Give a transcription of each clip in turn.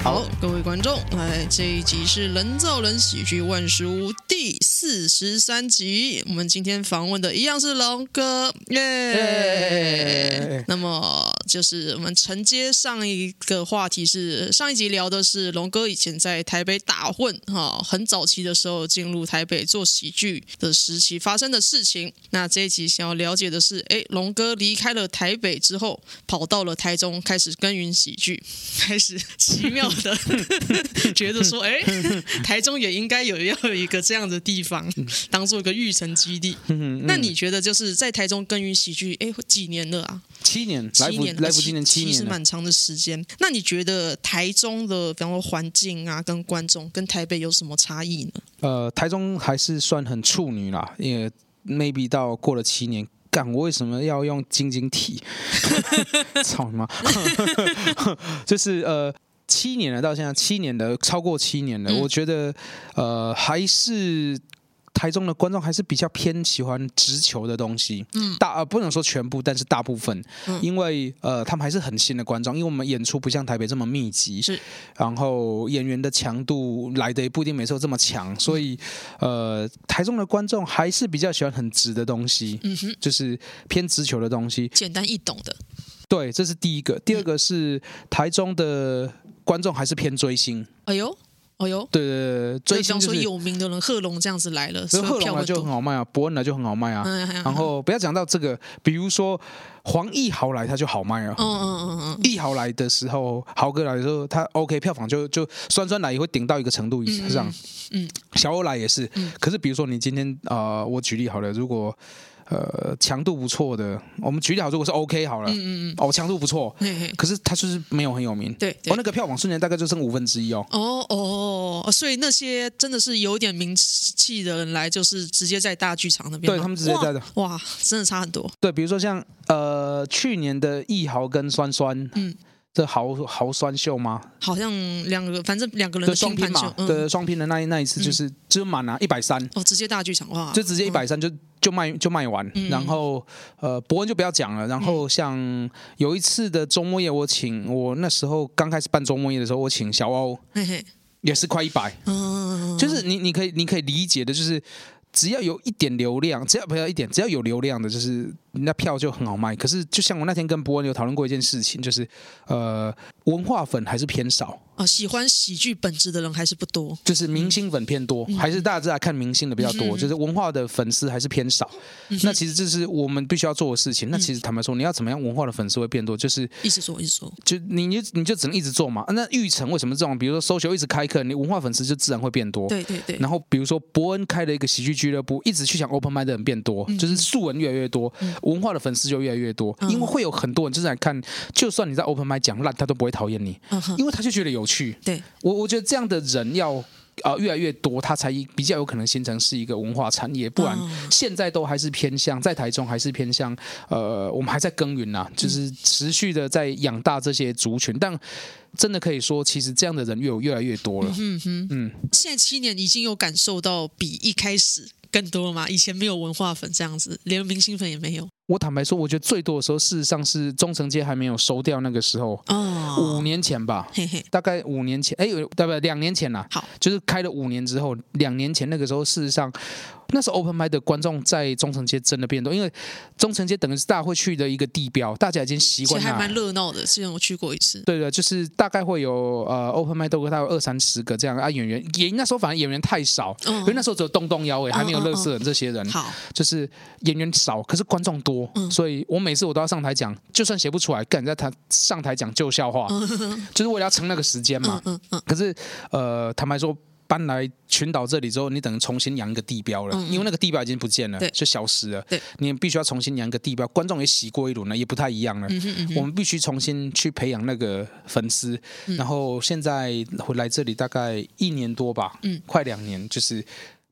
好，各位观众，来这一集是《人造人喜剧万事屋》第四十三集。我们今天访问的一样是龙哥，耶！那么就是我们承接上一个话题是上一集聊的是龙哥以前在台北打混哈，很早期的时候进入台北做喜剧的时期发生的事情。那这一集想要了解的是，哎，龙哥离开了台北之后，跑到了台中，开始耕耘喜剧，开始奇妙。的 觉得说，哎，台中也应该有要有一个这样的地方，当做一个育成基地。那你觉得就是在台中耕耘喜剧，哎，几年了啊？七年，七年，来福今年七年，其实蛮长的时间。那你觉得台中的，比方说环境啊，跟观众跟台北有什么差异呢？呃，台中还是算很处女啦，因为 maybe 到过了七年。干，我为什么要用晶晶体？操你妈！就是呃，七年了，到现在七年的，超过七年了，嗯、我觉得呃还是。台中的观众还是比较偏喜欢直球的东西，嗯，大呃不能说全部，但是大部分，嗯、因为呃他们还是很新的观众，因为我们演出不像台北这么密集，是，然后演员的强度来的也不一定每次都这么强，所以呃台中的观众还是比较喜欢很直的东西，嗯哼，就是偏直球的东西，简单易懂的，对，这是第一个，第二个是台中的观众还是偏追星，哎呦。哦哟，对对对，追星就是有名的人，贺龙这样子来了，所以贺龙来就很好卖啊，伯恩来就很好卖啊。然后不要讲到这个，比如说黄义豪来，他就好卖啊。嗯嗯嗯嗯，义豪来的时候，豪哥来的时候，他 OK，票房就就酸酸奶也会顶到一个程度以上。嗯，小欧来也是。可是比如说你今天啊，我举例好了，如果。呃，强度不错的，我们举例好，如果是 OK 好了，嗯嗯嗯，哦，强度不错，可是他就是没有很有名，对，对，哦，那个票房瞬间大概就剩五分之一哦，哦哦，所以那些真的是有点名气的人来，就是直接在大剧场那边，对他们直接在的，哇，真的差很多，对，比如说像呃去年的易豪跟酸酸，嗯。这豪豪酸秀吗？好像两个，反正两个人的双拼嘛。的，双拼的那一那一次就是就满啊，一百三。哦，直接大剧场哇！就直接一百三就就卖就卖完。然后呃，伯恩就不要讲了。然后像有一次的周末夜，我请我那时候刚开始办周末夜的时候，我请小欧，也是快一百。嗯，就是你你可以你可以理解的，就是。只要有一点流量，只要不要一点，只要有流量的，就是那票就很好卖。可是，就像我那天跟伯恩有讨论过一件事情，就是呃，文化粉还是偏少。啊，喜欢喜剧本质的人还是不多，就是明星粉偏多，嗯、还是大家在看明星的比较多，嗯、就是文化的粉丝还是偏少。嗯、那其实这是我们必须要做的事情。嗯、那其实坦白说，你要怎么样文化的粉丝会变多？就是一直做，一直做，就你你你就只能一直做嘛。那玉成为什么这种？比如说 social 一直开课，你文化粉丝就自然会变多。对对对。然后比如说伯恩开了一个喜剧俱乐部，一直去想 open mic 的人变多，嗯、就是素人越来越多，嗯、文化的粉丝就越来越多，嗯、因为会有很多人就是来看，就算你在 open mic 讲烂，他都不会讨厌你，嗯、因为他就觉得有趣。对。我我觉得这样的人要啊、呃、越来越多，他才比较有可能形成是一个文化产业。不然现在都还是偏向在台中，还是偏向呃，我们还在耕耘呐，就是持续的在养大这些族群。但真的可以说，其实这样的人越有越来越多了。嗯哼嗯，现在七年已经有感受到比一开始更多了吗？以前没有文化粉这样子，连明星粉也没有。我坦白说，我觉得最多的时候，事实上是中城街还没有收掉那个时候，哦，五年前吧，嘿嘿，大概五年前，哎，对不对？两年前啦，好，就是开了五年之后，两年前那个时候，事实上。那时候 open mic 的观众在中城街真的变多，因为中城街等于是大家会去的一个地标，大家已经习惯了。其实还蛮热闹的，之前我去过一次。对的，就是大概会有呃 open mic 都大概有二三十个这样啊演员，演那时候反正演员太少，嗯、因为那时候只有东东妖诶，还没有乐色人这些人，好、嗯，嗯嗯、就是演员少，可是观众多，嗯、所以我每次我都要上台讲，就算写不出来，赶在台上台讲旧笑话，嗯、就是为了要撑那个时间嘛。嗯嗯嗯、可是呃，坦白说。搬来群岛这里之后，你等于重新养一个地标了，嗯、因为那个地标已经不见了，就消失了。对你必须要重新养一个地标，观众也洗过一轮了，也不太一样了。嗯哼嗯哼我们必须重新去培养那个粉丝。嗯、然后现在回来这里大概一年多吧，嗯，快两年，就是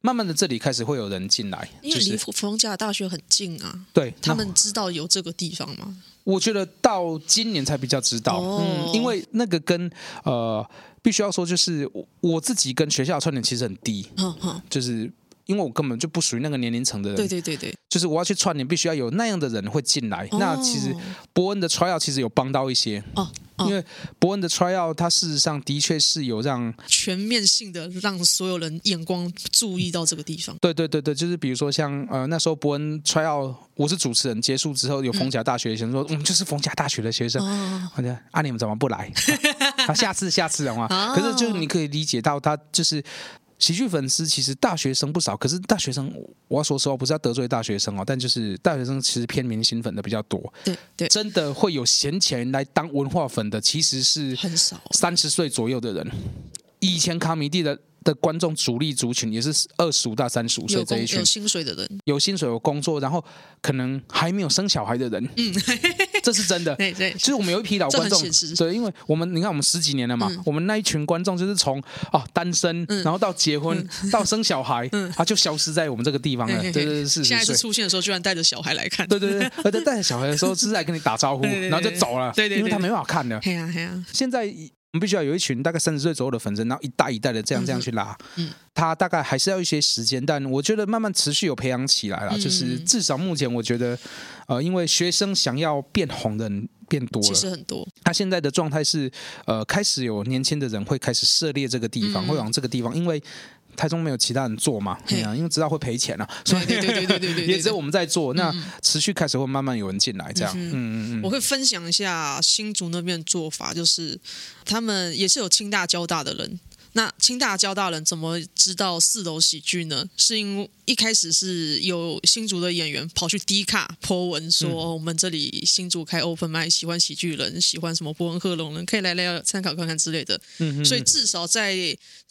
慢慢的这里开始会有人进来，因为离逢甲的大学很近啊。对，他们知道有这个地方吗？我觉得到今年才比较知道，哦、嗯，因为那个跟呃。必须要说，就是我自己跟学校的串联其实很低，就是因为我根本就不属于那个年龄层的人。对对对对，就是我要去串联，必须要有那样的人会进来。那其实伯恩的 tryout 其实有帮到一些哦。因为伯恩的 tryout，他事实上的确是有让全面性的让所有人眼光注意到这个地方。对对对对，就是比如说像呃那时候伯恩 tryout，我是主持人，结束之后有逢甲大学的学生说，我们、嗯、就是逢甲大学的学生，好的、哦，啊你们怎么不来？啊下次下次的话，哦、可是就你可以理解到他就是。喜剧粉丝其实大学生不少，可是大学生我要说实话，不是要得罪大学生哦，但就是大学生其实偏明星粉的比较多。对对，真的会有闲钱来当文化粉的，其实是很少，三十岁左右的人。以前卡米蒂的。的观众主力族群也是二十五到三十五岁这一群，有薪水的人，有薪水有工作，然后可能还没有生小孩的人，嗯，这是真的。对对，其实我们有一批老观众，对，因为我们你看我们十几年了嘛，我们那一群观众就是从哦单身，然后到结婚，到生小孩，他就消失在我们这个地方了。对对对，是。现在是出现的时候，居然带着小孩来看。对对对，而且带着小孩的时候是来跟你打招呼，然后就走了。对对，因为他没办法看的。对啊对啊，现在。我们必须要有一群大概三十岁左右的粉丝，然后一代一代的这样这样去拉。嗯，他大概还是要一些时间，但我觉得慢慢持续有培养起来了。嗯、就是至少目前我觉得，呃，因为学生想要变红的人变多了，其实很多。他现在的状态是，呃，开始有年轻的人会开始涉猎这个地方，嗯、会往这个地方，因为。台中没有其他人做嘛？对啊，因为知道会赔钱啊，所以对对对对对对，也只有我们在做。那持续开始会慢慢有人进来，这样。嗯嗯嗯。我会分享一下新竹那边的做法，就是他们也是有清大、交大的人。那清大、交大人怎么知道四楼喜剧呢？是因为一开始是有新竹的演员跑去低卡 po 文说，我们这里新竹开 open mic，喜欢喜剧人，喜欢什么波恩贺龙人，可以来来参考看看之类的。嗯嗯。所以至少在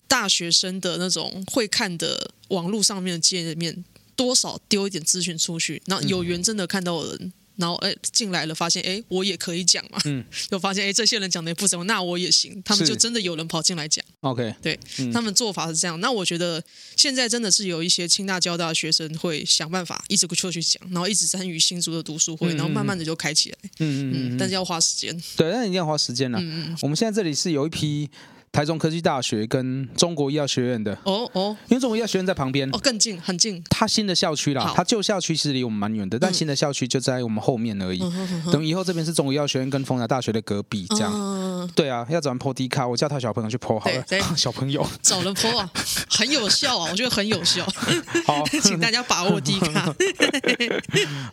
大学生的那种会看的网络上面的界面，多少丢一点资讯出去，然后有缘真的看到的人，然后哎进来了，发现哎我也可以讲嘛，嗯，就发现哎这些人讲的也不怎么，那我也行，他们就真的有人跑进来讲，OK，对，嗯、他们做法是这样。那我觉得现在真的是有一些清大、交大的学生会想办法一直过去讲，然后一直参与新竹的读书会，然后慢慢的就开起来，嗯嗯嗯，但是要花时间，对，那一定要花时间了。嗯嗯，我们现在这里是有一批。台中科技大学跟中国医药学院的哦哦，因为中国医药学院在旁边哦，更近很近。它新的校区啦，它旧校区其实离我们蛮远的，但新的校区就在我们后面而已。等以后这边是中国医药学院跟丰台大学的隔壁，这样。对啊，要找人 po D 卡，我叫他小朋友去 po 好了。小朋友找人 po 啊，很有效啊，我觉得很有效。好，请大家把握低卡。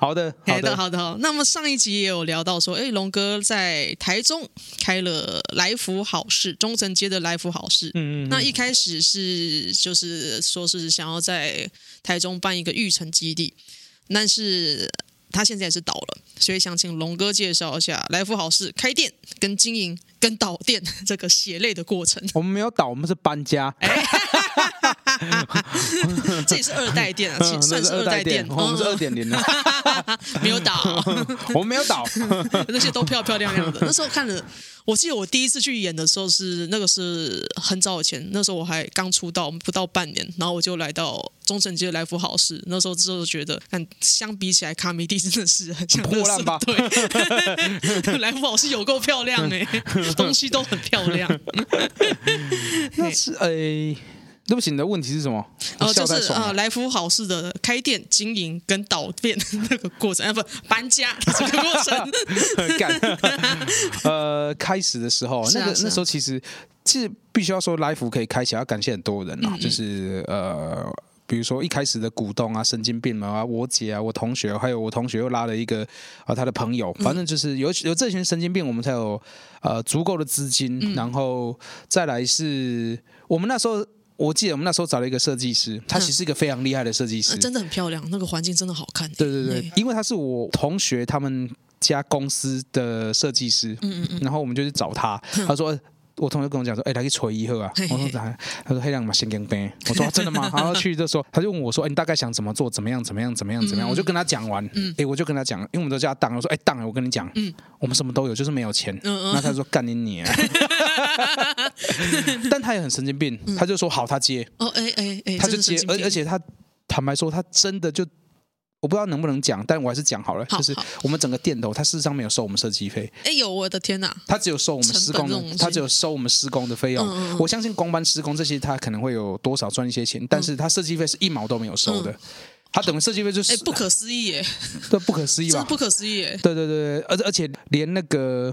好的，好的，好的，好。那么上一集也有聊到说，哎，龙哥在台中开了来福好事中正街的来福好事，嗯嗯，那一开始是就是说是想要在台中办一个育成基地，但是他现在也是倒了，所以想请龙哥介绍一下来福好事开店跟经营跟倒店这个血泪的过程。我们没有倒，我们是搬家。欸 这也是二代店啊，其实算是二代店。我们是二点零的，没有倒，我们没有倒，那些都漂漂亮亮的。那时候看了，我记得我第一次去演的时候是那个是很早以前，那时候我还刚出道不到半年，然后我就来到中城街来福好事。那时候之后觉得，看相比起来，卡米蒂真的是很像破烂吧？对，来福好事有够漂亮哎，东西都很漂亮。那是哎。对不起，你的问题是什么？哦，就是呃，来福好事的开店、经营跟倒店那个过程，啊，不搬家这个过程。呃，开始的时候，那个那时候其实其实必须要说，来福可以开起来，要感谢很多人啊，就是呃，比如说一开始的股东啊，神经病们啊，我姐啊，我同学，还有我同学又拉了一个啊他的朋友，反正就是有有这群神经病，我们才有呃足够的资金，然后再来是我们那时候。我记得我们那时候找了一个设计师，他其实是一个非常厉害的设计师，真的很漂亮，那个环境真的好看。对对对，因为他是我同学他们家公司的设计师，嗯嗯嗯，然后我们就去找他，他说，我同学跟我讲说，哎，他去吹一喝啊，我说咋？他说黑亮嘛，先跟呗。我说真的吗？然后去就说，他就问我说，哎，你大概想怎么做？怎么样？怎么样？怎么样？怎么样？我就跟他讲完，哎，我就跟他讲，因为我们都叫他当，我说，哎，当，我跟你讲，嗯，我们什么都有，就是没有钱。嗯嗯，那他说干你你。但他也很神经病，他就说好，他接哦，哎哎哎，他就接，而而且他坦白说，他真的就我不知道能不能讲，但我还是讲好了，就是我们整个店头，他事实上没有收我们设计费。哎呦，我的天哪！他只有收我们施工的，他只有收我们施工的费用。我相信工班施工这些，他可能会有多少赚一些钱，但是他设计费是一毛都没有收的。他等于设计费就是，哎，不可思议耶！对，不可思议吧？不可思议耶！对对对，而而且连那个。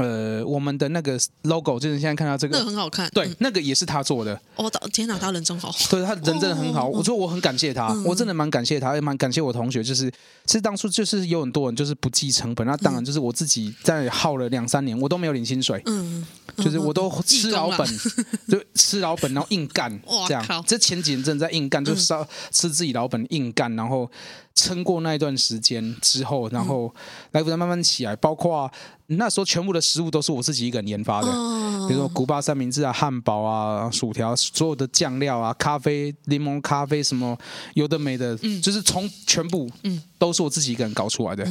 呃，我们的那个 logo，就是你现在看到这个，那个很好看。对，那个也是他做的。哦，天哪，他人真好。对，他人真的很好，我说我很感谢他，我真的蛮感谢他，也蛮感谢我同学。就是其实当初就是有很多人就是不计成本，那当然就是我自己在耗了两三年，我都没有领薪水。嗯。就是我都吃老本，就吃老本，然后硬干，这样。这前几年真的在硬干，就烧吃自己老本硬干，然后撑过那一段时间之后，然后来福才慢慢起来。包括那时候全部的食物都是我自己一个人研发的，比如说古巴三明治啊、汉堡啊、薯条，所有的酱料啊、咖啡、柠檬咖啡什么有的没的，就是从全部都是我自己一个人搞出来的，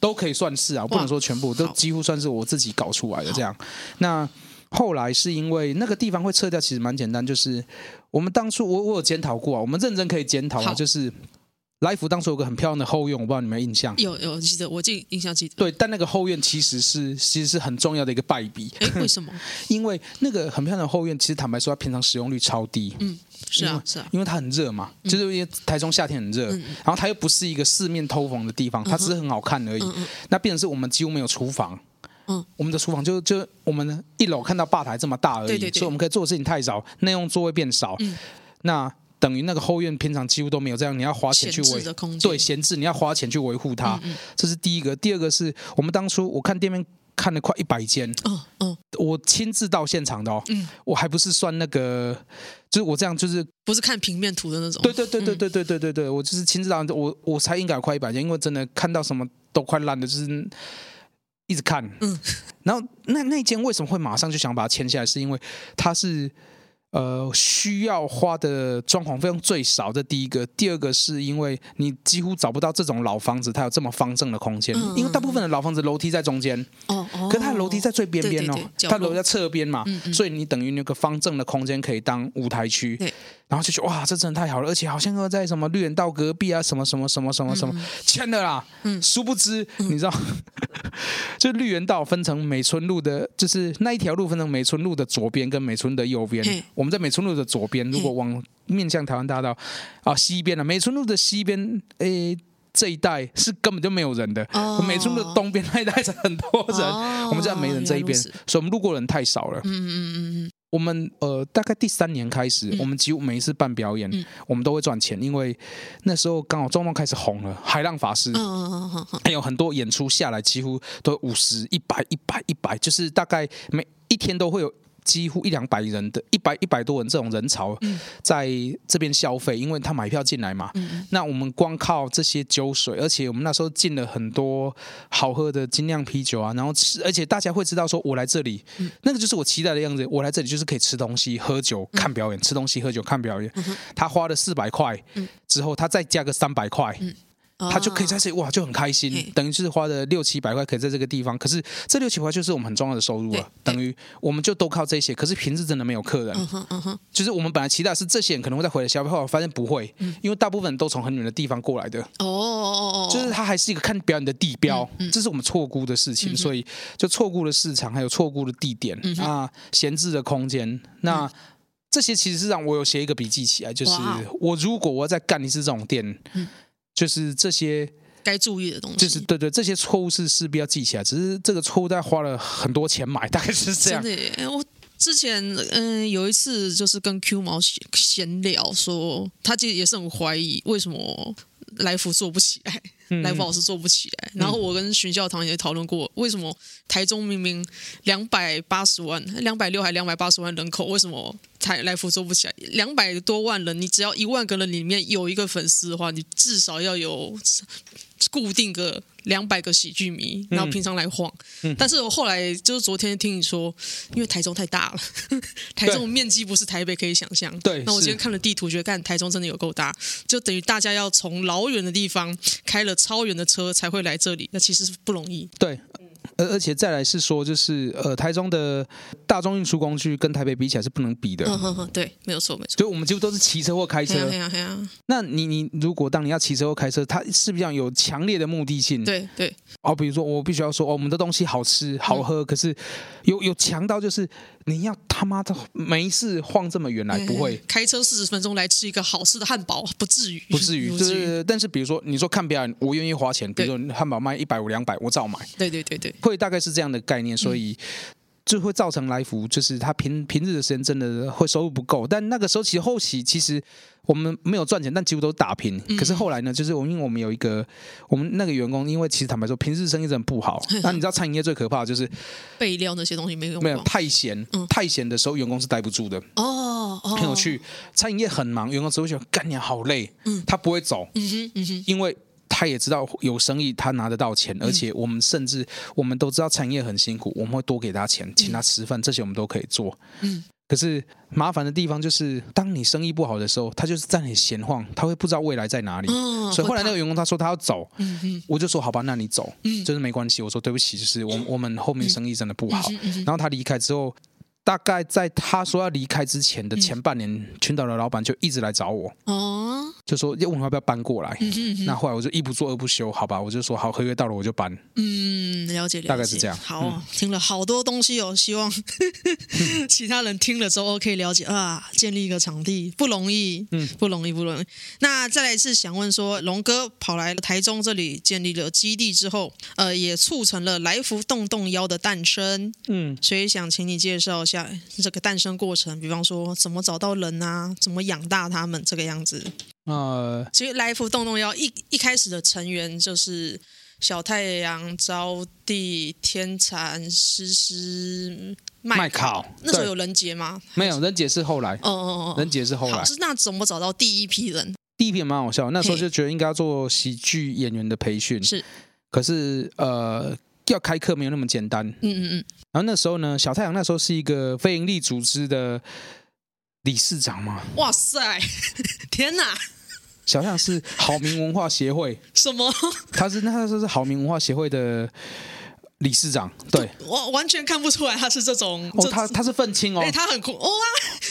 都可以算是啊，不能说全部，都几乎算是我自己搞出来的这样。那后来是因为那个地方会撤掉，其实蛮简单，就是我们当初我我有检讨过啊，我们认真可以检讨啊，就是来福当时有个很漂亮的后院，我不知道你们有印象？有有记得，我记印象记得。对，但那个后院其实是其实是很重要的一个败笔。哎，为什么？因为那个很漂亮的后院，其实坦白说，它平常使用率超低。嗯，是啊是啊，因为它很热嘛，就是因为台中夏天很热，然后它又不是一个四面透风的地方，它只是很好看而已。那变成是我们几乎没有厨房。嗯，我们的厨房就就我们一楼看到吧台这么大而已，对对对，所以我们可以做的事情太少，内用座位变少，嗯、那等于那个后院平常几乎都没有这样，你要花钱去维，对，闲置，你要花钱去维护它，嗯嗯，这是第一个。第二个是我们当初我看店面看了快一百间，嗯嗯，我亲自到现场的哦，嗯，我还不是算那个，就是我这样就是不是看平面图的那种，对对对对对对对对对，我就是亲自到，我我才应该有快一百间，因为真的看到什么都快烂的，就是。一直看，嗯，然后那那间为什么会马上就想把它签下来？是因为它是呃需要花的装潢费用最少这第一个，第二个是因为你几乎找不到这种老房子，它有这么方正的空间，嗯、因为大部分的老房子楼梯在中间，哦哦，可是它的楼梯在最边边哦，它楼在侧边嘛，嗯嗯，所以你等于那个方正的空间可以当舞台区。然后就觉得哇，这真的太好了，而且好像又在什么绿园道隔壁啊，什么什么什么什么什么签的啦。嗯，殊不知你知道，就绿园道分成美村路的，就是那一条路分成美村路的左边跟美村的右边。我们在美村路的左边，如果往面向台湾大道啊西边了，美村路的西边，诶这一带是根本就没有人的。美村路的东边那一带是很多人，我们在没人这一边，所以我们路过人太少了。嗯嗯嗯嗯。我们呃，大概第三年开始，嗯、我们几乎每一次办表演，嗯、我们都会赚钱，因为那时候刚好中东开始红了，海浪法师，还有很多演出下来，几乎都五十、一百、一百、一百，就是大概每一天都会有。几乎一两百人的一百一百多人这种人潮，在这边消费，因为他买票进来嘛。那我们光靠这些酒水，而且我们那时候进了很多好喝的精酿啤酒啊，然后吃，而且大家会知道说，我来这里，那个就是我期待的样子。我来这里就是可以吃东西、喝酒、看表演，吃东西、喝酒、看表演。他花了四百块之后，他再加个三百块。他就可以在这里哇，就很开心，等于是花了六七百块可以在这个地方。可是这六七百块就是我们很重要的收入了，等于我们就都靠这些。可是平日真的没有客人，就是我们本来期待是这些人可能会再回来消费，后来发现不会，因为大部分人都从很远的地方过来的。哦哦哦，就是它还是一个看表演的地标，这是我们错估的事情，所以就错估了市场，还有错估的地点啊，闲置的空间。那这些其实是让我有写一个笔记起来，就是我如果我要再干一次这种店。就是这些该注意的东西，就是对对，这些错误是势必要记起来。只是这个错误，大概花了很多钱买，大概是这样。真的，我之前嗯有一次就是跟 Q 毛闲聊说，他其实也是很怀疑为什么来福做不起来。来福老师做不起来，然后我跟徐教堂也讨论过，为什么台中明明两百八十万、两百六还两百八十万人口，为什么台来福做不起来？两百多万人，你只要一万个人里面有一个粉丝的话，你至少要有固定个。两百个喜剧迷，然后平常来晃。但是我后来就是昨天听你说，因为台中太大了，台中面积不是台北可以想象。对。那我今天看了地图，觉得看台中真的有够大，就等于大家要从老远的地方开了超远的车才会来这里，那其实是不容易。对。而而且再来是说，就是呃，台中的大众运输工具跟台北比起来是不能比的。嗯哼哼，对，没有错，没错。所以我们几乎都是骑车或开车。对啊，对啊。那你你如果当你要骑车或开车，它是不是要有强烈的目的性？对对。哦，比如说我必须要说，哦，我们的东西好吃好喝，嗯、可是有有强到就是你要他妈的没事晃这么远来，不会开车四十分钟来吃一个好吃的汉堡，不至于，不至于。对对对。但是比如说你说看表演，我愿意花钱，比如说汉堡卖一百五两百，我照买。对对对对。会大概是这样的概念，所以就会造成来福，就是他平平日的时间真的会收入不够。但那个时候其实后期其实我们没有赚钱，但几乎都打平。嗯、可是后来呢，就是我们因为我们有一个我们那个员工，因为其实坦白说，平日生意真的不好。那你知道餐饮业最可怕的就是 备料那些东西没有没有 太闲，嗯、太闲的时候员工是待不住的。哦，很有趣。餐饮业很忙，员工只会觉得干你好累，嗯，他不会走，嗯哼，嗯哼，因为。他也知道有生意，他拿得到钱，而且我们甚至我们都知道产业很辛苦，我们会多给他钱，请他吃饭，这些我们都可以做。嗯，可是麻烦的地方就是，当你生意不好的时候，他就是在那里闲晃，他会不知道未来在哪里。所以后来那个员工他说他要走，我就说好吧，那你走，就是没关系。我说对不起，就是我我们后面生意真的不好。然后他离开之后。大概在他说要离开之前的前半年，嗯、群岛的老板就一直来找我，哦，就说要问我要不要搬过来。嗯、哼哼那后来我就一不做二不休，好吧，我就说好，合约到了我就搬。嗯，了解，了解，大概是这样。好，嗯、听了好多东西哦，希望 其他人听了之后可以了解啊，建立一个场地不容易，嗯，不容易，不容易。那再来一次想问说，龙哥跑来台中这里建立了基地之后，呃，也促成了来福洞洞幺的诞生，嗯，所以想请你介绍一下。这个诞生过程，比方说怎么找到人啊，怎么养大他们这个样子。呃，其实来福洞洞妖一一开始的成员就是小太阳、招娣、天蚕、诗诗、麦考。那时候有人杰吗？没有，人杰是后来。哦哦哦，人杰是后来。是那怎么找到第一批人？第一批蛮好笑，那时候就觉得应该要做喜剧演员的培训。是，可是呃。要开课没有那么简单，嗯嗯嗯。然后那时候呢，小太阳那时候是一个非营利组织的理事长嘛。哇塞，天哪！小太阳是好民文化协会。什么？他是那时候是好民文化协会的。理事长，对，我完全看不出来他是这种。哦，他他是愤青哦，哎，他很酷哇！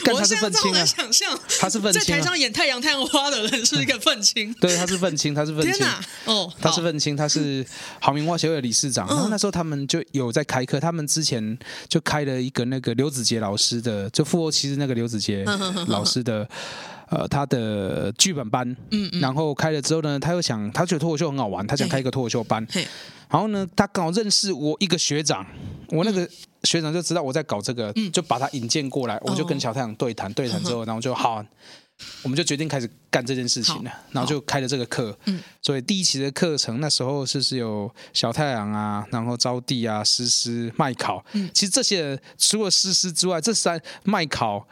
他是愤青啊，想象他是愤青，在台上演太阳太阳花的人是一个愤青。对，他是愤青，他是愤青。天哪，哦，他是愤青，他是好民文化协会的理事长。然后那时候他们就有在开课，他们之前就开了一个那个刘子杰老师的，就富欧其实那个刘子杰老师的。呃，他的剧本班，嗯，嗯，然后开了之后呢，他又想，他觉得脱口秀很好玩，他想开一个脱口秀班，然后呢，他刚好认识我一个学长，我那个学长就知道我在搞这个，嗯、就把他引荐过来，我就跟小太阳对谈，对谈之后，然后就好，我们就决定开始干这件事情了，然后就开了这个课，嗯，所以第一期的课程那时候是是有小太阳啊，然后招娣啊，诗诗、麦考，嗯，其实这些除了诗诗之外，这三麦考、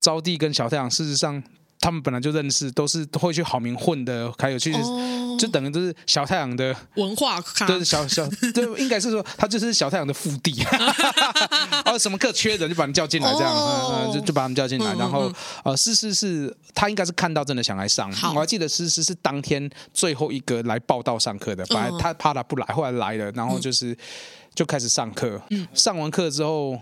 招娣跟小太阳，事实上。他们本来就认识，都是会去好民混的，还有去，oh, 就等于就是小太阳的文化咖，对，小小，对，应该是说他就是小太阳的腹地，哦，什么课缺人就把他们叫进来，这样，oh, 嗯，就就把他们叫进来，然后呃，诗诗是他应该是看到真的想来上，好。我还记得诗诗是当天最后一个来报到上课的，本来他怕他不来，后来来了，然后就是就开始上课，嗯，上完课之后。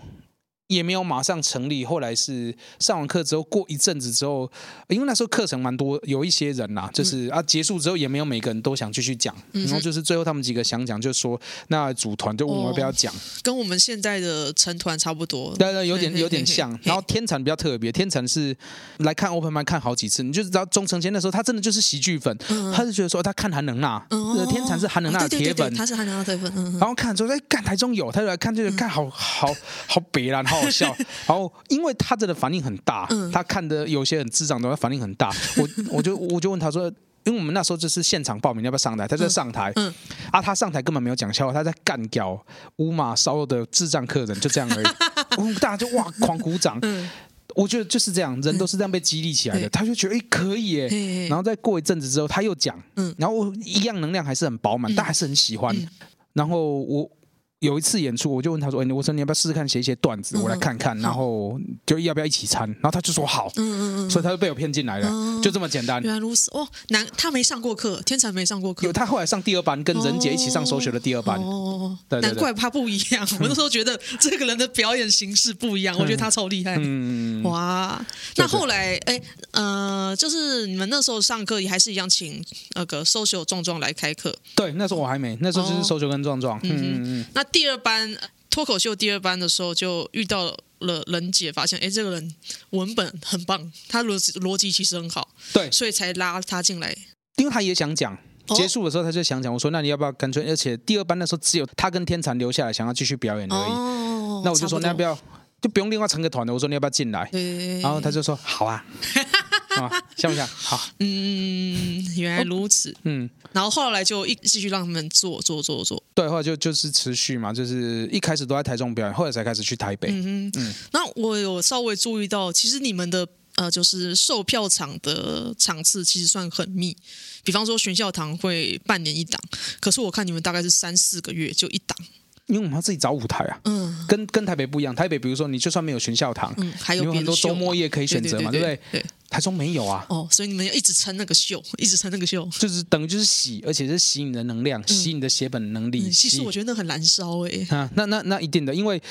也没有马上成立，后来是上完课之后，过一阵子之后，因为那时候课程蛮多，有一些人呐，就是啊结束之后也没有每个人都想继续讲，然后就是最后他们几个想讲，就说那组团就问我们不要讲，跟我们现在的成团差不多，对对，有点有点像。然后天蚕比较特别，天蚕是来看 Open Mic 看好几次，你就知道钟成谦那时候他真的就是喜剧粉，他是觉得说他看韩能娜，天蚕是韩能娜的铁粉，他是韩能娜铁粉，然后看之后哎，看台中有，他就来看，就看好好好别然后。好笑，然后因为他真的反应很大，嗯、他看的有些很智障的，他反应很大。我我就我就问他说，因为我们那时候就是现场报名，要不要上台？他在上台，嗯嗯、啊，他上台根本没有讲笑话，他在干掉乌马烧的智障客人，就这样而已。大家就哇狂鼓掌。嗯、我觉得就是这样，人都是这样被激励起来的。嗯、他就觉得哎可以耶，嗯、然后再过一阵子之后他又讲，嗯、然后一样能量还是很饱满，但还是很喜欢。嗯、然后我。有一次演出，我就问他说：“哎，我说你要不要试试看写一些段子，我来看看，然后就要不要一起参？”然后他就说：“好。”嗯嗯嗯，所以他就被我骗进来了，就这么简单。原来如此哦，难他没上过课，天才没上过课。有他后来上第二班，跟任杰一起上首选的第二班。哦，难怪他不一样。我那时候觉得这个人的表演形式不一样，我觉得他超厉害。嗯哇，那后来哎呃，就是你们那时候上课也还是一样，请那个 social 壮壮来开课。对，那时候我还没，那时候就是 social 跟壮壮。嗯嗯嗯，那。第二班脱口秀第二班的时候，就遇到了人姐，发现哎，这个人文本很棒，他逻辑逻辑其实很好，对，所以才拉他进来。因为他也想讲，结束的时候他就想讲，我说那你要不要干脆？而且第二班的时候只有他跟天蚕留下来，想要继续表演而已。哦那我就说，那要不要就不用另外成个团了？我说你要不要进来？对。然后他就说好啊，啊，像不像？好。嗯，原来如此。嗯。然后后来就一继续让他们做做做做。对，后来就就是持续嘛，就是一开始都在台中表演，后来才开始去台北。嗯嗯。那我有稍微注意到，其实你们的呃，就是售票场的场次其实算很密。比方说，学校堂会半年一档，可是我看你们大概是三四个月就一档。因为我们要自己找舞台啊，嗯，跟跟台北不一样。台北比如说，你就算没有全校堂，嗯，还有，有很多周末夜可以选择嘛，对，不对？对，台中没有啊。哦，所以你们要一直撑那个秀，一直撑那个秀，就是等于就是洗，而且是洗你的能量，嗯、洗你的血本能力。嗯、其实我觉得那很燃烧哎、欸。啊，那那那一定的，因为。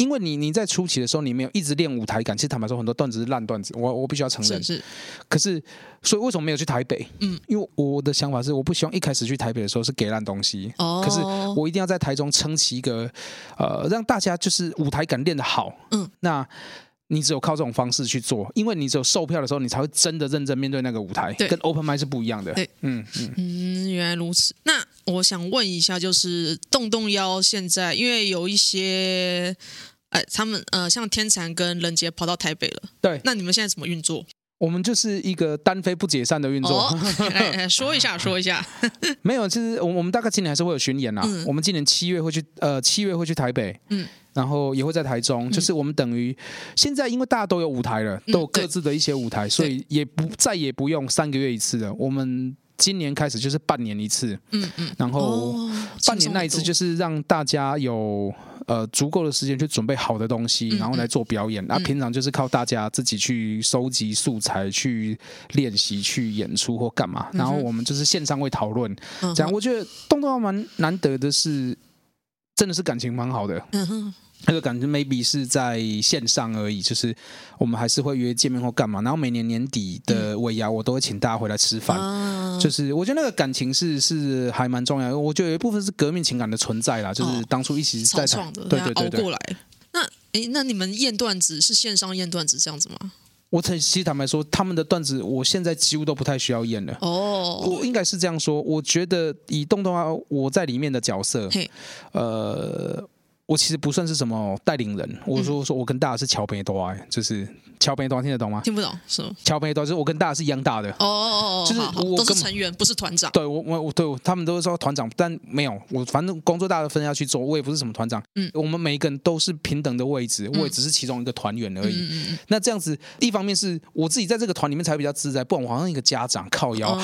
因为你你在初期的时候，你没有一直练舞台感。其实坦白说，很多段子是烂段子，我我必须要承认。是是。可是，所以为什么没有去台北？嗯，因为我的想法是，我不希望一开始去台北的时候是给烂东西。哦。可是我一定要在台中撑起一个，呃，让大家就是舞台感练得好。嗯。那你只有靠这种方式去做，因为你只有售票的时候，你才会真的认真面对那个舞台。对。跟 open mic 是不一样的。对。嗯嗯嗯，原来如此。那我想问一下，就是动动腰现在，因为有一些。哎，他们呃，像天蚕跟人杰跑到台北了。对，那你们现在怎么运作？我们就是一个单飞不解散的运作。哦、来来说一下，说一下。没有，其实我我们大概今年还是会有巡演啦。嗯、我们今年七月会去，呃，七月会去台北。嗯。然后也会在台中，嗯、就是我们等于现在，因为大家都有舞台了，都有各自的一些舞台，嗯、所以也不再也不用三个月一次了。我们今年开始就是半年一次。嗯嗯。然后半年那一次就是让大家有。呃，足够的时间去准备好的东西，然后来做表演。那、嗯嗯啊、平常就是靠大家自己去收集素材、去练习、去演出或干嘛。然后我们就是线上会讨论，这样我觉得动动腰蛮难得的是，真的是感情蛮好的。嗯哼那个感觉 maybe 是在线上而已，就是我们还是会约见面或干嘛。然后每年年底的尾牙，我都会请大家回来吃饭。嗯、就是我觉得那个感情是是还蛮重要的。我觉得有一部分是革命情感的存在啦，就是当初一起在创、哦、的，对对对，对，熬过来。那诶，那你们验段子是线上验段子这样子吗？我其实坦白说，他们的段子我现在几乎都不太需要验了。哦，我应该是这样说。我觉得以动动啊我在里面的角色，嘿呃。我其实不算是什么带领人，我说说我跟大家是桥边多啊，就是桥边多听得懂吗？听不懂，是桥边多，就是我跟大家是一样大的。哦哦哦，就是我都是成员，不是团长。对我我我对他们都是说团长，但没有我，反正工作大家分下去做，我也不是什么团长。嗯，我们每一个人都是平等的位置，我也只是其中一个团员而已。那这样子，一方面是我自己在这个团里面才比较自在，不然我好像一个家长靠腰。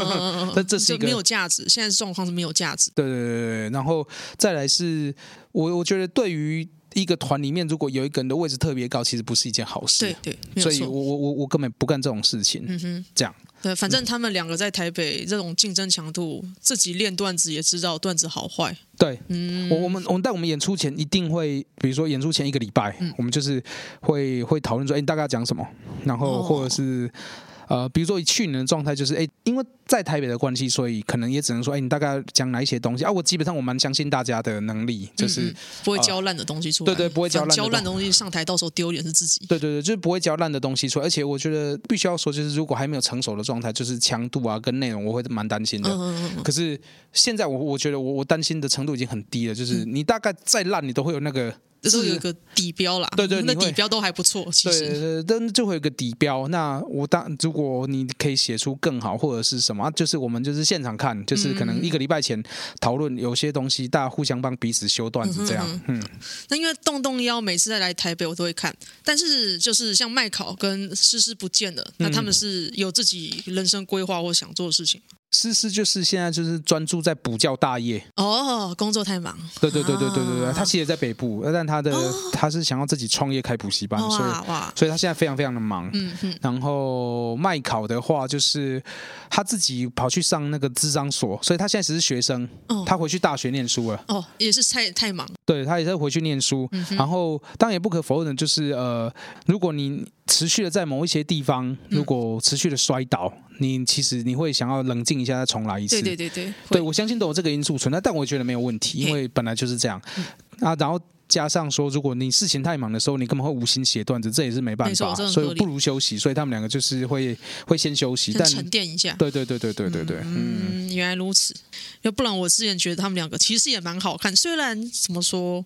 但这是一个没有价值，现在状况是没有价值。对对对对，然后再来是。我我觉得对于一个团里面，如果有一个人的位置特别高，其实不是一件好事。对对，所以我我我我根本不干这种事情。嗯哼，这样。对，反正他们两个在台北这种竞争强度，自己练段子也知道段子好坏。对，嗯，我我们我们在我们演出前一定会，比如说演出前一个礼拜，嗯、我们就是会会讨论说，哎，你大概要讲什么，然后或者是。哦呃，比如说以去年的状态，就是哎，因为在台北的关系，所以可能也只能说，哎，你大概讲哪一些东西啊？我基本上我蛮相信大家的能力，就是嗯嗯不会教烂的东西出来。对对，不会教烂。教烂的东西上台，到时候丢脸是自己。对对对，就是不会教烂的东西出来。而且我觉得必须要说，就是如果还没有成熟的状态，就是强度啊跟内容，我会蛮担心的。嗯嗯嗯。可是现在我我觉得我我担心的程度已经很低了，就是你大概再烂，你都会有那个。就是有个底标啦，对对，那底标都还不错。其实，对，但就会有个底标。那我当如果你可以写出更好或者是什么，就是我们就是现场看，就是可能一个礼拜前讨论有些东西，大家互相帮彼此修段子这样。嗯，那因为动动腰每次再来台北我都会看，但是就是像麦考跟诗诗不见了，那他们是有自己人生规划或想做的事情。诗诗就是现在就是专注在补教大业哦，工作太忙。对对对对对对对，他其实也在北部，但他的他是想要自己创业开补习班，所以所以他现在非常非常的忙。嗯嗯。然后麦考的话，就是他自己跑去上那个智商所，所以他现在只是学生。他回去大学念书了。哦，也是太太忙。对，他也是回去念书。然后当然也不可否认的就是呃，如果你持续的在某一些地方，如果持续的摔倒。你其实你会想要冷静一下，再重来一次。对对对对，对我相信都有这个因素存在，但我觉得没有问题，因为本来就是这样。嗯、啊，然后加上说，如果你事情太忙的时候，你根本会无心写段子，这也是没办法，所以不如休息。所以他们两个就是会会先休息，但沉淀一下。对对对对对对对。嗯，嗯原来如此。要不然我之前觉得他们两个其实也蛮好看，虽然怎么说。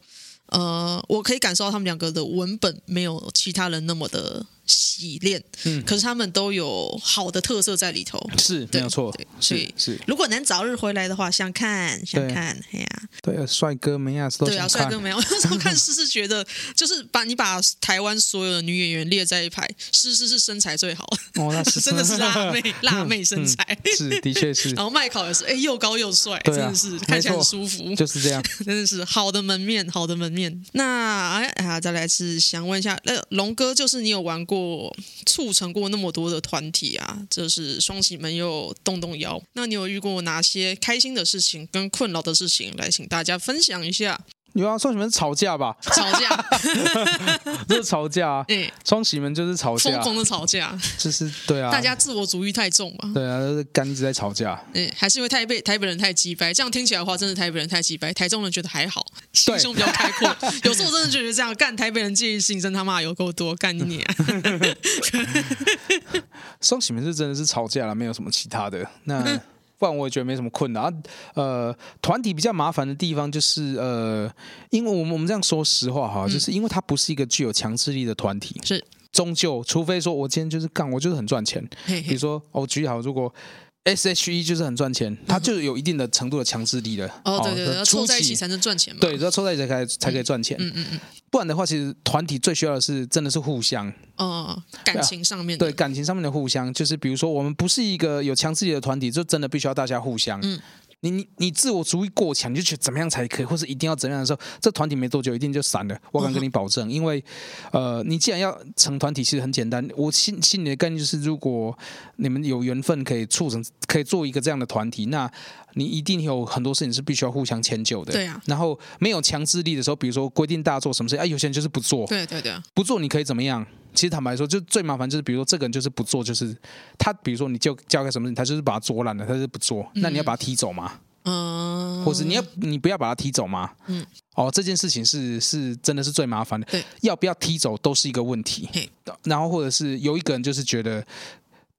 呃，我可以感受到他们两个的文本没有其他人那么的。洗练，嗯，可是他们都有好的特色在里头，是没有错，所以是。如果能早日回来的话，想看想看，哎呀，对啊，帅哥美亚斯都想看，对啊，帅哥没有，我那时候看诗诗觉得，就是把你把台湾所有的女演员列在一排，诗诗是身材最好，哦，那是 真的是辣妹，辣妹身材，是的确是，然后麦考也是，哎，又高又帅，真的是看起来很舒服，就是这样，真的是好的门面，好的门面。那哎啊，再来是想问一下，那龙哥就是你有玩过？促成过那么多的团体啊，就是双喜们又动动摇。那你有遇过哪些开心的事情跟困扰的事情？来，请大家分享一下。有啊，双喜门吵架吧？吵架，就是吵架。哎，双喜门就是吵架，疯狂的吵架，就是对啊，大家自我主义太重嘛。对啊，就是干一直在吵架。哎，还是因为台北台北人太鸡掰，这样听起来的话，真的台北人太鸡掰，台中人觉得还好，心胸比较开阔。有时候我真的觉得这样干台北人介意性真他妈有够多，干你你啊！双喜门是真的是吵架了，没有什么其他的那。不然我也觉得没什么困难啊。呃，团体比较麻烦的地方就是呃，因为我们我们这样说实话哈，就是因为它不是一个具有强制力的团体，是终究，除非说我今天就是干，我就是很赚钱。嘿嘿比如说，我举例好，如果 S H E 就是很赚钱，它就有一定的程度的强制力的。哦，对对对，要凑在一起才能赚钱嘛。对，要凑在一起才才可以赚钱。嗯嗯嗯。不然的话，其实团体最需要的是真的是互相。哦，感情上面的。对，感情上面的互相，就是比如说，我们不是一个有强制力的团体，就真的必须要大家互相。嗯。你你你自我主义过强，你就觉得怎么样才可以，或是一定要怎样的时候，这团体没多久一定就散了。我敢跟你保证，因为呃，你既然要成团体，其实很简单。我心心里的概念就是，如果你们有缘分可以促成，可以做一个这样的团体，那你一定有很多事情是必须要互相迁就的。对啊。然后没有强制力的时候，比如说规定大家做什么事，哎，有些人就是不做。对对对。不做你可以怎么样？其实坦白说，就最麻烦就是，比如说这个人就是不做，就是他，比如说你就交给什么人，他就是把他做烂了，他就是不做，那你要把他踢走吗？嗯，或是你要你不要把他踢走吗？嗯，哦，这件事情是是真的是最麻烦的。对，要不要踢走都是一个问题。嘿，然后或者是有一个人就是觉得，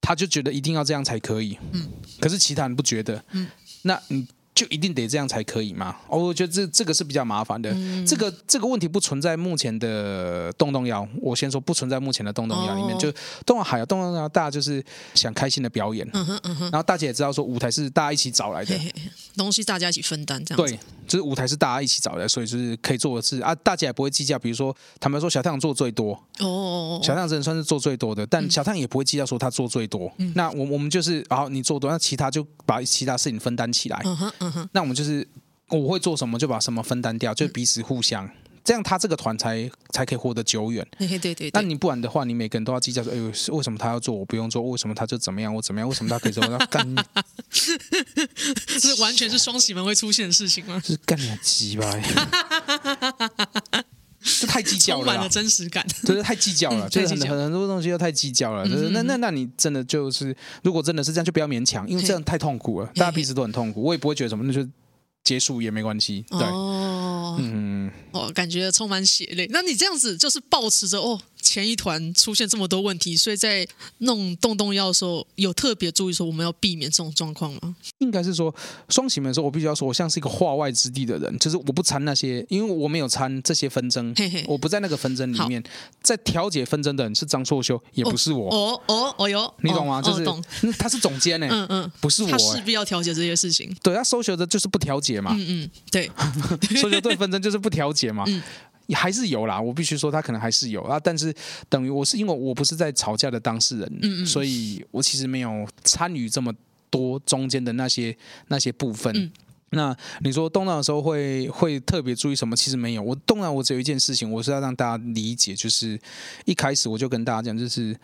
他就觉得一定要这样才可以。嗯，可是其他人不觉得。嗯，那你。就一定得这样才可以吗？哦，我觉得这这个是比较麻烦的。嗯、这个这个问题不存在目前的动动摇。我先说不存在目前的动动摇里面，哦、就动动还有动动摇，大家就是想开心的表演。嗯哼嗯哼。然后大家也知道说舞台是大家一起找来的，嘿嘿东西大家一起分担这样。对，就是舞台是大家一起找来的，所以就是可以做的事啊，大家也不会计较。比如说，坦白说，小太阳做最多哦，小太阳真的算是做最多的，但小太阳也不会计较说他做最多。嗯、那我我们就是，然后你做多，那其他就把其他事情分担起来。嗯哼嗯哼。那我们就是。我会做什么就把什么分担掉，就彼此互相，嗯、这样他这个团才才可以活得久远。对对对，对。但你不然的话，你每个人都要计较说，哎呦，为什么他要做，我不用做？为什么他就怎么样，我怎么样？为什么他可以怎么样干？这完全是双喜门会出现的事情吗？就是干你鸡巴！这太计较了，充满了真实感。就是太计较了，嗯、就是很很多东西都太计较了。就是那那那你真的就是，如果真的是这样，就不要勉强，因为这样太痛苦了，大家彼此都很痛苦。我也不会觉得什么，那就。结束也没关系，对，哦、嗯，哦，感觉充满血泪。那你这样子就是保持着哦。前一团出现这么多问题，所以在弄洞洞药的时候，有特别注意说我们要避免这种状况吗？应该是说双喜门的时候，我必须要说，我像是一个化外之地的人，就是我不掺那些，因为我没有掺这些纷争，嘿嘿我不在那个纷争里面，在调解纷争的人是张硕修，也不是我。哦哦哦哟，你懂吗？哦、就是、懂他是总监呢，嗯嗯，不是我，他势必要调解这些事情。对，他收学的就是不调解嘛，嗯嗯，对，收学对纷争就是不调解嘛。嗯还是有啦，我必须说他可能还是有啊，但是等于我是因为我不是在吵架的当事人，嗯嗯，所以我其实没有参与这么多中间的那些那些部分。嗯、那你说动荡的时候会会特别注意什么？其实没有，我动荡我只有一件事情，我是要让大家理解，就是一开始我就跟大家讲，就是。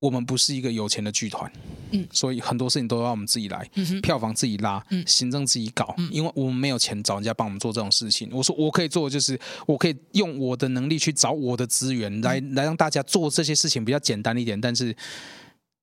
我们不是一个有钱的剧团，嗯，所以很多事情都要我们自己来，票房自己拉，嗯、行政自己搞，嗯、因为我们没有钱找人家帮我们做这种事情。我说我可以做的就是，我可以用我的能力去找我的资源来，嗯、来让大家做这些事情比较简单一点。但是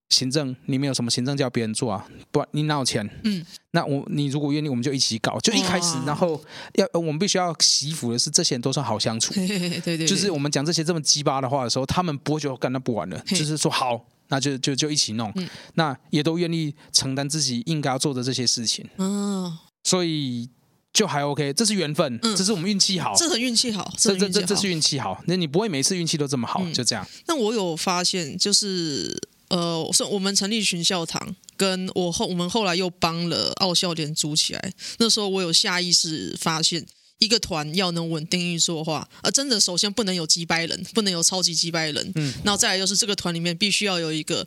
行政你没有什么行政叫别人做啊？不然你哪有钱？嗯，那我你如果愿意，我们就一起搞。就一开始，然后要我们必须要惜福的是，这些人都算好相处。对对对，就是我们讲这些这么鸡巴的话的时候，他们不会觉得干那不完了，就是说好。那就就就一起弄，嗯、那也都愿意承担自己应该要做的这些事情。嗯，所以就还 OK，这是缘分，嗯、这是我们运气好，这很运气好，这这这这是运气好。那你不会每次运气都这么好，嗯、就这样。那我有发现，就是呃，是我们成立群校堂，跟我后我们后来又帮了奥校联组起来。那时候我有下意识发现。一个团要能稳定运作的话，呃，真的首先不能有几百人，不能有超级几百人。嗯，然后再来就是这个团里面必须要有一个。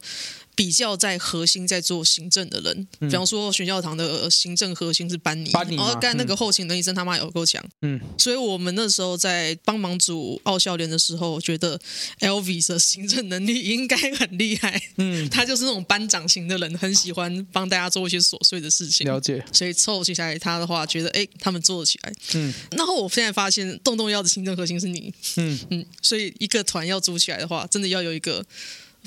比较在核心在做行政的人，比方说学校堂的行政核心是班尼，然后干那个后勤能力真他妈有够强。嗯，所以我们那时候在帮忙组奥校联的时候，觉得 Elvis 的行政能力应该很厉害。嗯，他就是那种班长型的人，很喜欢帮大家做一些琐碎的事情。了解。所以凑起来他的话，觉得哎，他们做得起来。嗯。然后我现在发现，动动要的行政核心是你。嗯嗯。所以一个团要组起来的话，真的要有一个。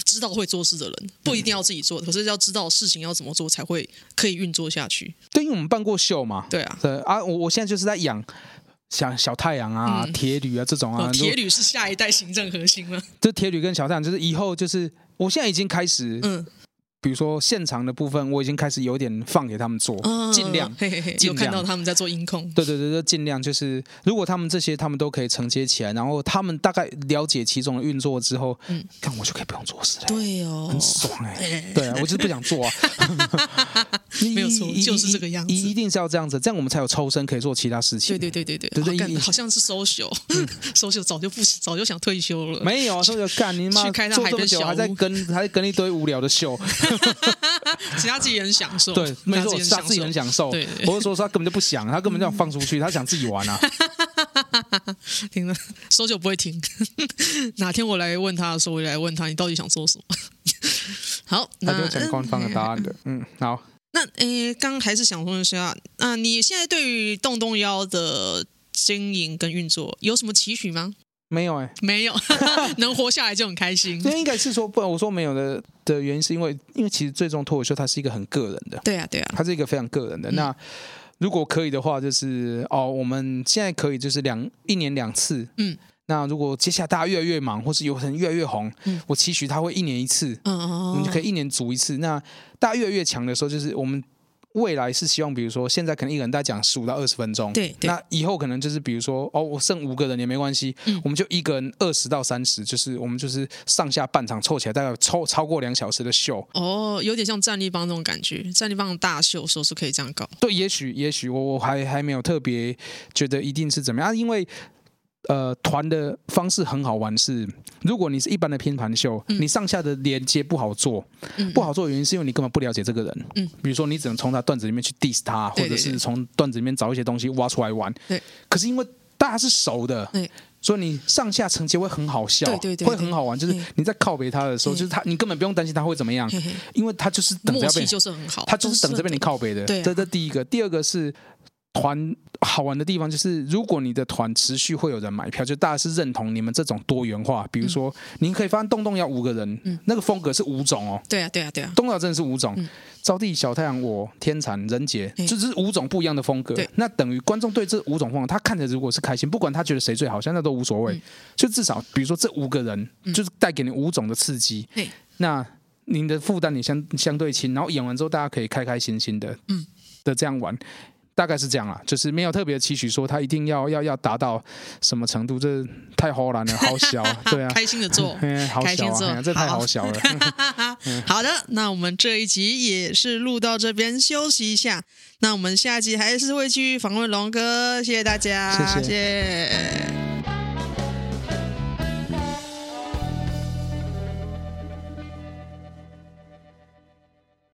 知道会做事的人不一定要自己做，可是要知道事情要怎么做才会可以运作下去。对，因为我们办过秀嘛。对啊，对啊，我我现在就是在养像小太阳啊、嗯、铁铝啊这种啊。哦、铁铝是下一代行政核心了。这铁铝跟小太阳就是以后就是，我现在已经开始嗯。比如说现场的部分，我已经开始有点放给他们做，尽量，有看到他们在做音控。对对对，就尽量就是，如果他们这些他们都可以承接起来，然后他们大概了解其中的运作之后，嗯，看我就可以不用做事了。对哦，很爽哎。对啊，我就是不想做啊。没有错，就是这个样子。一定是要这样子，这样我们才有抽身可以做其他事情。对对对对对，对对，好像是 social，social 早就不早就想退休了。没有啊，social 干你妈做这么久还在跟还在跟一堆无聊的秀。其实他自己很享受，对，没错，他自己很享受。对，不是说他根本就不想，他根本就想放出去，他想自己玩啊。停了，搜救不会停。哪天我来问他的时候，我来问他，你到底想做什么？好，那就讲官方的答案的。嗯，好。那诶，刚还是想问一下，那你现在对于洞洞腰的经营跟运作有什么期许吗？没有哎、欸，没有，能活下来就很开心。那应该是说，不然我说没有的的原因，是因为因为其实最终脱口秀它是一个很个人的，对啊对啊，它是一个非常个人的。嗯、那如果可以的话，就是哦，我们现在可以就是两一年两次，嗯，那如果接下来大家越来越忙，或是有人越来越红，嗯，我期许他会一年一次，嗯嗯嗯，我们就可以一年组一次。那大家越来越强的时候，就是我们。未来是希望，比如说现在可能一个人在讲十五到二十分钟，对，对，那以后可能就是比如说哦，我剩五个人也没关系，嗯，我们就一个人二十到三十，就是我们就是上下半场凑起来大概超超过两小时的秀。哦，有点像战力帮那种感觉，战立帮大秀的时候是可以这样搞。对，也许也许我我还还没有特别觉得一定是怎么样，因为。呃，团的方式很好玩是，如果你是一般的拼盘秀，嗯、你上下的连接不好做，嗯、不好做的原因是因为你根本不了解这个人。嗯，比如说你只能从他段子里面去 diss 他，或者是从段子里面找一些东西挖出来玩。对，可是因为大家是熟的，对，所以你上下承接会很好笑，对对对，会很好玩。就是你在靠北他的时候，就是他，你根本不用担心他会怎么样，因为他就是等着要被，就是很好，他就是等着被你靠北的。对，这这第一个，第二个是。团好玩的地方就是，如果你的团持续会有人买票，就大家是认同你们这种多元化。比如说，您可以发现动动要五个人，嗯，那个风格是五种哦。对啊，对啊，对啊，动动真的是五种。招娣、小太阳、我、天蚕、人杰，就是五种不一样的风格。那等于观众对这五种风格，他看着如果是开心，不管他觉得谁最好，现在都无所谓。就至少，比如说这五个人，就是带给你五种的刺激。那您的负担也相相对轻，然后演完之后，大家可以开开心心的，嗯，的这样玩。大概是这样啦，就是没有特别期许，说他一定要要要达到什么程度，这太好了，好小，对啊，开心的做，好小啊，这太好小了。好的，那我们这一集也是录到这边，休息一下。那我们下集还是会继续访问龙哥，谢谢大家，谢谢。谢谢